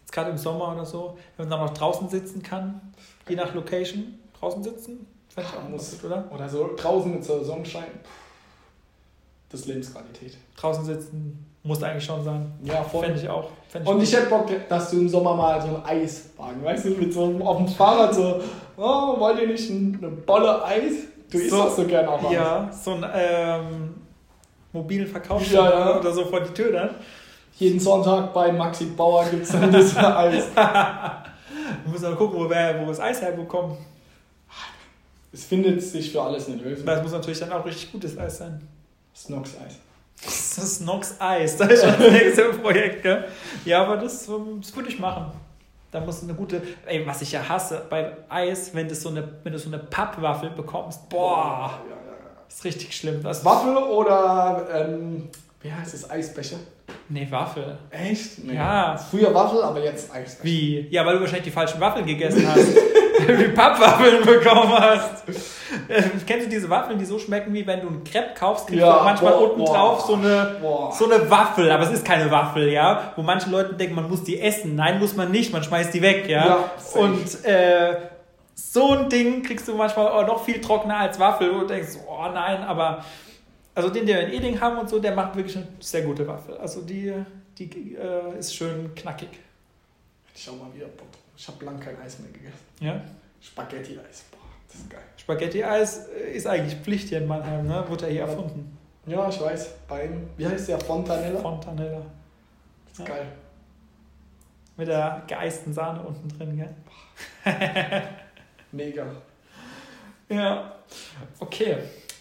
[SPEAKER 1] Jetzt gerade im Sommer oder so, wenn man dann noch draußen sitzen kann, je nach Location, draußen sitzen,
[SPEAKER 2] fände ich auch muss, gut, oder? Oder so draußen mit so Sonnenschein. Das ist Lebensqualität.
[SPEAKER 1] Draußen sitzen muss eigentlich schon sein.
[SPEAKER 2] Ja, voll.
[SPEAKER 1] Fände ich auch.
[SPEAKER 2] Fänd ich Und ich hätte Bock, dass du im Sommer mal so ein Eiswagen, weißt du, mit so einem, auf dem Fahrrad so, oh, wollt ihr nicht eine Bolle Eis? Du isst so, auch so gerne auch
[SPEAKER 1] Ja, so ein ähm, mobilen Verkaufsstand ja, ja. oder so vor die Tür dann.
[SPEAKER 2] Jeden Sonntag bei Maxi Bauer gibt es dann das Eis.
[SPEAKER 1] wir müssen mal gucken, wo wir, wo wir das Eis herbekommen.
[SPEAKER 2] Es findet sich für alles eine Lösung.
[SPEAKER 1] Das muss natürlich dann auch richtig gutes Eis sein.
[SPEAKER 2] Snox-Eis.
[SPEAKER 1] Das ist Snox Eis, das ist schon das nächste Projekt, gell? Ja, aber das, das würde ich machen. Da muss eine gute, ey, was ich ja hasse bei Eis, wenn, das so eine, wenn du so eine Pappwaffel bekommst, boah, ja, ja, ja. ist richtig schlimm. Das
[SPEAKER 2] Waffel oder, ähm, wie heißt es, Eisbecher?
[SPEAKER 1] Nee, Waffel.
[SPEAKER 2] Echt? Nee.
[SPEAKER 1] Ja.
[SPEAKER 2] Früher Waffel, aber jetzt Eisbecher.
[SPEAKER 1] Wie? Ja, weil du wahrscheinlich die falschen Waffeln gegessen hast. wie Pappwaffeln bekommen hast. Äh, kennst du diese Waffeln, die so schmecken, wie wenn du einen Crepe kaufst, kriegst ja, du manchmal boah, unten boah, drauf so eine, so eine Waffel, aber es ist keine Waffel, ja, wo manche Leute denken, man muss die essen. Nein, muss man nicht, man schmeißt die weg, ja. ja und äh, so ein Ding kriegst du manchmal auch noch viel trockener als Waffel und denkst, oh nein, aber also den, den wir in Eding haben und so, der macht wirklich eine sehr gute Waffel. Also die, die äh, ist schön knackig.
[SPEAKER 2] Ich schau mal wieder Bock. Ich habe lang kein Eis mehr gegessen.
[SPEAKER 1] Ja?
[SPEAKER 2] Spaghetti-Eis. Boah, das ist geil.
[SPEAKER 1] Spaghetti-Eis ist eigentlich Pflicht hier in Mannheim, ne? Wurde er hier erfunden.
[SPEAKER 2] Ja, ich weiß. Beim, wie heißt der? Fontanella?
[SPEAKER 1] Fontanella.
[SPEAKER 2] Das ist ja. geil.
[SPEAKER 1] Mit der geeisten Sahne unten drin, gell?
[SPEAKER 2] Mega.
[SPEAKER 1] Ja. Okay.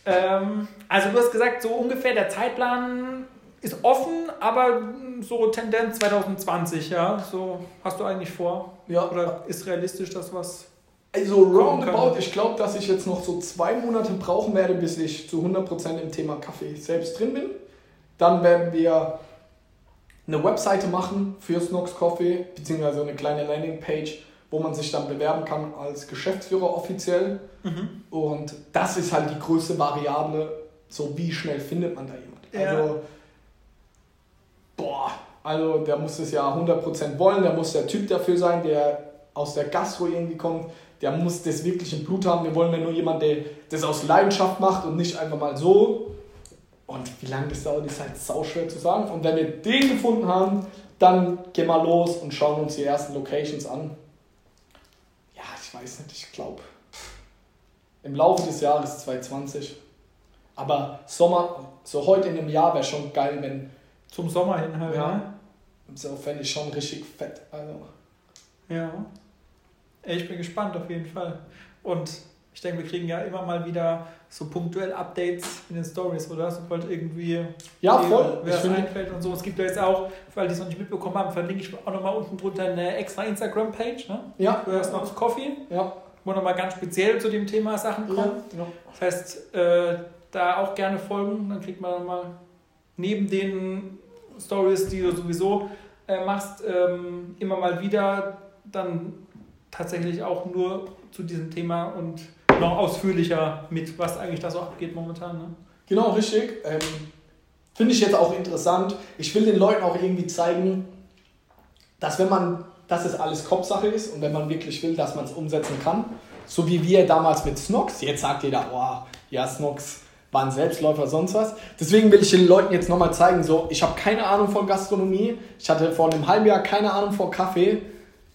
[SPEAKER 1] Ähm, also du hast gesagt, so ungefähr der Zeitplan ist offen, aber so Tendenz 2020, ja. So hast du eigentlich vor?
[SPEAKER 2] Ja.
[SPEAKER 1] Oder ist realistisch, dass was.
[SPEAKER 2] Also roundabout, ich glaube, dass ich jetzt noch so zwei Monate brauchen werde, bis ich zu 100% im Thema Kaffee selbst drin bin. Dann werden wir eine Webseite machen für Snox Coffee, beziehungsweise eine kleine Landingpage, wo man sich dann bewerben kann als Geschäftsführer offiziell. Mhm. Und das ist halt die größte Variable, so wie schnell findet man da jemand? Ja. Also, boah, also der muss es ja 100% wollen, der muss der Typ dafür sein, der aus der Gastro irgendwie kommt, der muss das wirklich im Blut haben. Wir wollen ja nur jemanden, der das aus Leidenschaft macht und nicht einfach mal so. Und wie lange das dauert, ist halt sau schwer zu sagen. Und wenn wir den gefunden haben, dann gehen wir los und schauen uns die ersten Locations an. Ja, ich weiß nicht, ich glaube, im Laufe des Jahres 2020. Aber Sommer, so heute in dem Jahr wäre schon geil, wenn.
[SPEAKER 1] Zum Sommer hin halt, ja. Ne?
[SPEAKER 2] So fände ich schon richtig fett. Also.
[SPEAKER 1] Ja. Ich bin gespannt auf jeden Fall. Und ich denke, wir kriegen ja immer mal wieder so punktuell Updates in den Stories, oder? Sobald irgendwie
[SPEAKER 2] ja, voll.
[SPEAKER 1] wer es einfällt und so. Es gibt ja jetzt auch, für alle, die es noch nicht mitbekommen haben, verlinke ich auch nochmal unten drunter eine extra Instagram-Page. Ne?
[SPEAKER 2] Ja.
[SPEAKER 1] Du hast noch Coffee.
[SPEAKER 2] Ja.
[SPEAKER 1] Wo nochmal ganz speziell zu dem Thema Sachen kommen. Ja, ja. Das heißt, äh, da auch gerne folgen. Dann kriegt man nochmal neben den Stories, die du sowieso äh, machst, ähm, immer mal wieder dann tatsächlich auch nur zu diesem Thema und noch ausführlicher mit, was eigentlich da so abgeht momentan. Ne?
[SPEAKER 2] Genau, richtig. Ähm, Finde ich jetzt auch interessant. Ich will den Leuten auch irgendwie zeigen, dass wenn man, dass es alles Kopfsache ist und wenn man wirklich will, dass man es umsetzen kann, so wie wir damals mit Snox. Jetzt sagt jeder, oh, ja, Snox war ein Selbstläufer, sonst was. Deswegen will ich den Leuten jetzt nochmal zeigen, so, ich habe keine Ahnung von Gastronomie. Ich hatte vor einem halben Jahr keine Ahnung von Kaffee.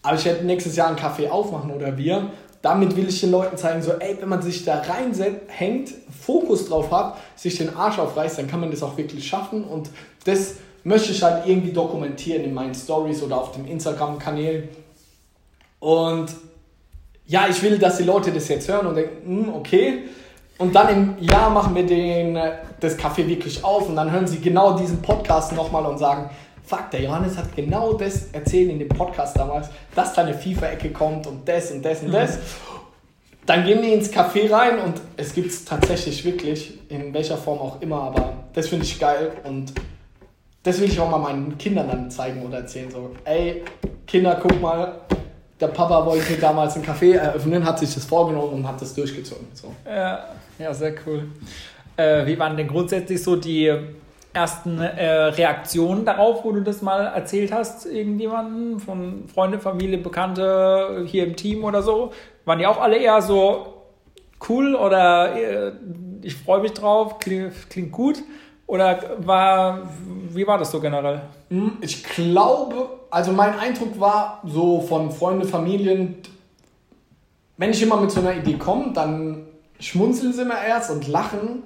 [SPEAKER 2] Aber ich werde nächstes Jahr einen Kaffee aufmachen oder wir. Damit will ich den Leuten zeigen, so, ey, wenn man sich da reinhängt, Fokus drauf hat, sich den Arsch aufreißt, dann kann man das auch wirklich schaffen. Und das möchte ich halt irgendwie dokumentieren in meinen Stories oder auf dem Instagram-Kanal. Und ja, ich will, dass die Leute das jetzt hören und denken, hm, okay. Und dann im Jahr machen wir den, äh, das Café wirklich auf und dann hören sie genau diesen Podcast nochmal und sagen, fuck, der Johannes hat genau das erzählt in dem Podcast damals, dass da eine FIFA-Ecke kommt und das und das und das. Dann gehen die ins Café rein und es gibt es tatsächlich wirklich, in welcher Form auch immer, aber das finde ich geil und das will ich auch mal meinen Kindern dann zeigen oder erzählen. So, ey, Kinder, guck mal, der Papa wollte damals ein Café eröffnen, hat sich das vorgenommen und hat das durchgezogen. So.
[SPEAKER 1] Ja, ja, sehr cool. Äh, wie waren denn grundsätzlich so die ersten äh, Reaktionen darauf, wo du das mal erzählt hast, irgendjemanden von Freunde, Familie, Bekannte hier im Team oder so? Waren die auch alle eher so cool oder äh, ich freue mich drauf, klingt, klingt gut? Oder war, wie war das so generell?
[SPEAKER 2] Hm, ich glaube, also mein Eindruck war so von Freunden, Familien, wenn ich immer mit so einer Idee komme, dann schmunzeln sie immer erst und lachen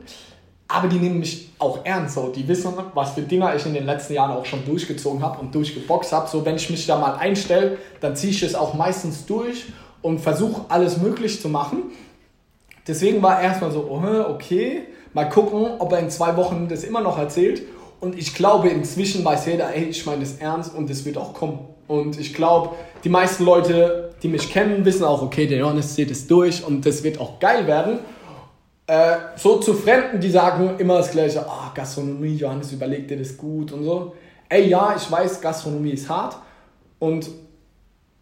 [SPEAKER 2] aber die nehmen mich auch ernst. So. Die wissen, was für Dinger ich in den letzten Jahren auch schon durchgezogen habe und durchgeboxt habe. So, wenn ich mich da mal einstelle, dann ziehe ich es auch meistens durch und versuche alles möglich zu machen. Deswegen war erstmal so, oh, okay, mal gucken, ob er in zwei Wochen das immer noch erzählt. Und ich glaube, inzwischen weiß jeder, ey, ich meine das ernst und es wird auch kommen. Und ich glaube, die meisten Leute, die mich kennen, wissen auch, okay, der Johannes zieht es durch und das wird auch geil werden. Äh, so zu Fremden, die sagen immer das Gleiche, ah, Gastronomie, Johannes, überleg dir das gut und so. Ey, ja, ich weiß, Gastronomie ist hart und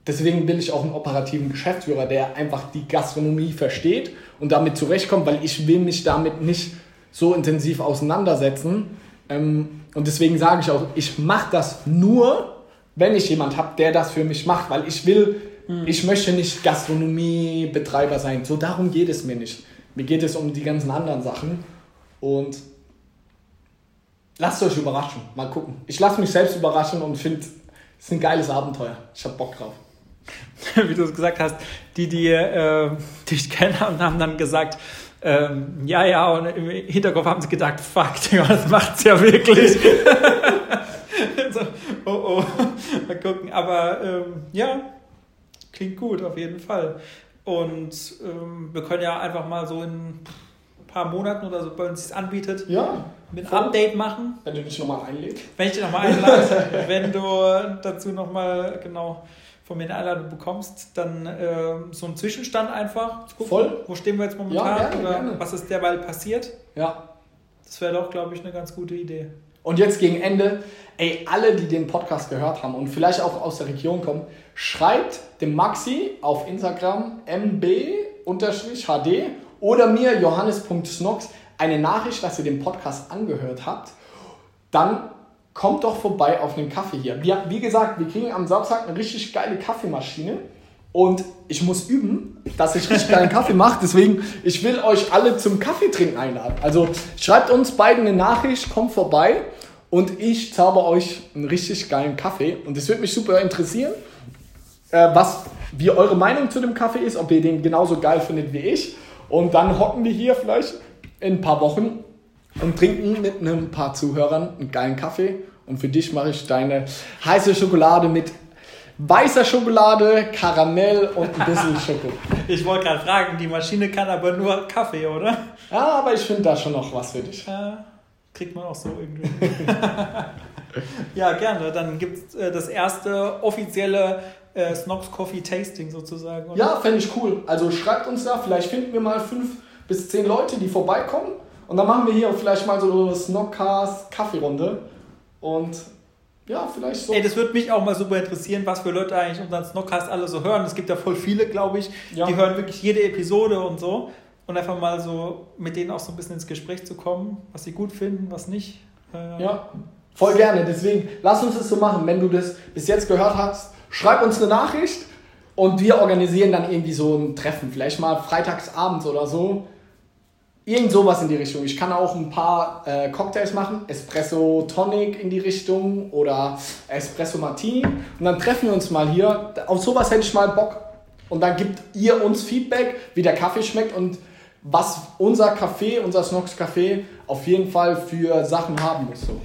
[SPEAKER 2] deswegen will ich auch einen operativen Geschäftsführer, der einfach die Gastronomie versteht und damit zurechtkommt, weil ich will mich damit nicht so intensiv auseinandersetzen. Ähm, und deswegen sage ich auch, ich mache das nur, wenn ich jemand habe, der das für mich macht, weil ich will, hm. ich möchte nicht Gastronomiebetreiber sein. So darum geht es mir nicht. Mir geht es um die ganzen anderen Sachen. Und lasst euch überraschen. Mal gucken. Ich lasse mich selbst überraschen und finde, es ist ein geiles Abenteuer. Ich habe Bock drauf.
[SPEAKER 1] Wie du es gesagt hast, die, die äh, dich kennen, haben dann gesagt, ähm, ja, ja, und im Hinterkopf haben sie gedacht, fuck, das macht's ja wirklich. so, oh, oh, mal gucken. Aber ähm, ja, klingt gut auf jeden Fall. Und ähm, wir können ja einfach mal so in ein paar Monaten oder so uns es anbietet,
[SPEAKER 2] ja,
[SPEAKER 1] mit voll. Update machen.
[SPEAKER 2] Wenn du dich nochmal einlädst.
[SPEAKER 1] Wenn ich dich nochmal einlade, wenn du dazu nochmal genau von mir eine Einladung bekommst, dann äh, so ein Zwischenstand einfach.
[SPEAKER 2] Gucken, Voll.
[SPEAKER 1] Wo stehen wir jetzt momentan? Ja, gerne, oder gerne. was ist derweil passiert?
[SPEAKER 2] Ja.
[SPEAKER 1] Das wäre doch, glaube ich, eine ganz gute Idee.
[SPEAKER 2] Und jetzt gegen Ende, ey, alle, die den Podcast gehört haben und vielleicht auch aus der Region kommen, schreibt dem Maxi auf Instagram mb-hd oder mir johannes.snox eine Nachricht, dass ihr den Podcast angehört habt, dann kommt doch vorbei auf einen Kaffee hier. Wir, wie gesagt, wir kriegen am Samstag eine richtig geile Kaffeemaschine und ich muss üben, dass ich richtig geilen Kaffee mache. Deswegen, ich will euch alle zum Kaffee trinken einladen. Also schreibt uns beiden eine Nachricht, kommt vorbei und ich zauber euch einen richtig geilen Kaffee. Und es würde mich super interessieren, äh, was, wie eure Meinung zu dem Kaffee ist, ob ihr den genauso geil findet wie ich. Und dann hocken wir hier vielleicht in ein paar Wochen und trinken mit ein paar Zuhörern einen geilen Kaffee. Und für dich mache ich deine heiße Schokolade mit weißer Schokolade, Karamell und ein bisschen Schokolade.
[SPEAKER 1] Ich wollte gerade fragen, die Maschine kann aber nur Kaffee, oder?
[SPEAKER 2] Ja, aber ich finde da schon noch was für dich.
[SPEAKER 1] Ja, kriegt man auch so irgendwie. ja, gerne. Dann gibt es äh, das erste offizielle äh, Snox Coffee Tasting sozusagen.
[SPEAKER 2] Oder? Ja, fände ich cool. Also schreibt uns da, vielleicht finden wir mal fünf bis zehn Leute, die vorbeikommen. Und dann machen wir hier vielleicht mal so eine Snockcast Kaffeerunde. Und ja, vielleicht so.
[SPEAKER 1] Ey, das würde mich auch mal super interessieren, was für Leute eigentlich unseren Snockcast alle so hören. Es gibt ja voll viele, glaube ich, ja. die hören wirklich jede Episode und so. Und einfach mal so mit denen auch so ein bisschen ins Gespräch zu kommen, was sie gut finden, was nicht.
[SPEAKER 2] Äh, ja, voll gerne. Deswegen lass uns das so machen. Wenn du das bis jetzt gehört hast, schreib uns eine Nachricht und wir organisieren dann irgendwie so ein Treffen. Vielleicht mal freitags abends oder so Irgend sowas in die Richtung. Ich kann auch ein paar äh, Cocktails machen. Espresso Tonic in die Richtung oder Espresso Martini. Und dann treffen wir uns mal hier. Auf sowas hätte ich mal Bock. Und dann gibt ihr uns Feedback, wie der Kaffee schmeckt und was unser Kaffee, unser Snox Kaffee auf jeden Fall für Sachen haben muss. So.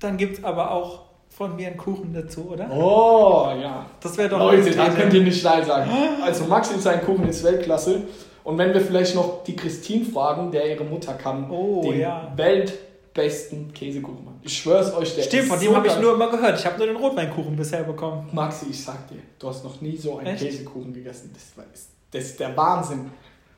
[SPEAKER 1] Dann gibt es aber auch von mir einen Kuchen dazu, oder?
[SPEAKER 2] Oh, ja.
[SPEAKER 1] Das wäre doch
[SPEAKER 2] Leute, da könnt ihr nicht Nein sagen. Also Maxi, sein Kuchen ist Weltklasse. Und wenn wir vielleicht noch die Christine fragen, der ihre Mutter kann,
[SPEAKER 1] oh, den ja.
[SPEAKER 2] weltbesten Käsekuchen machen. Ich schwör's euch,
[SPEAKER 1] der Stimmt, von dem so habe ich nur immer gehört. Ich habe nur den Rotweinkuchen bisher bekommen.
[SPEAKER 2] Maxi, ich sag dir, du hast noch nie so einen Echt? Käsekuchen gegessen. Das ist, das ist der Wahnsinn.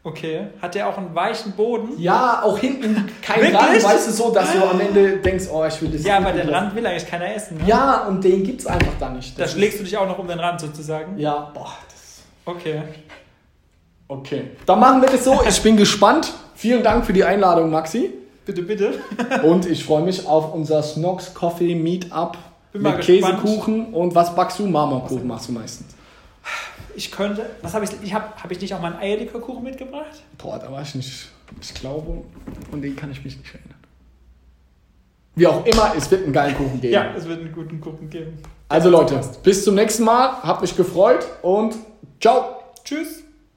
[SPEAKER 1] Okay. Hat der auch einen weichen Boden?
[SPEAKER 2] Ja, auch hinten kein Rand, weißt du so, dass du am Ende denkst, oh, ich will das
[SPEAKER 1] Ja, aber den Rand will eigentlich keiner essen. Ne?
[SPEAKER 2] Ja, und den gibt's einfach da nicht.
[SPEAKER 1] Das da schlägst du dich auch noch um den Rand sozusagen?
[SPEAKER 2] Ja, boah. Das
[SPEAKER 1] okay.
[SPEAKER 2] Okay. Dann machen wir das so. Ich bin gespannt. Vielen Dank für die Einladung, Maxi.
[SPEAKER 1] Bitte, bitte.
[SPEAKER 2] und ich freue mich auf unser Snox Coffee Meetup bin mit Käsekuchen und was backst du? Marmorkuchen machst du meistens.
[SPEAKER 1] Ich könnte, was habe ich, ich habe, habe ich nicht auch mal einen Eierlikörkuchen mitgebracht?
[SPEAKER 2] Boah, da war ich nicht, ich glaube, und den kann ich mich nicht erinnern. Wie auch immer, es wird einen geilen Kuchen geben.
[SPEAKER 1] Ja, es wird einen guten Kuchen geben.
[SPEAKER 2] Also Leute, bis zum nächsten Mal, hab mich gefreut und ciao.
[SPEAKER 1] Tschüss.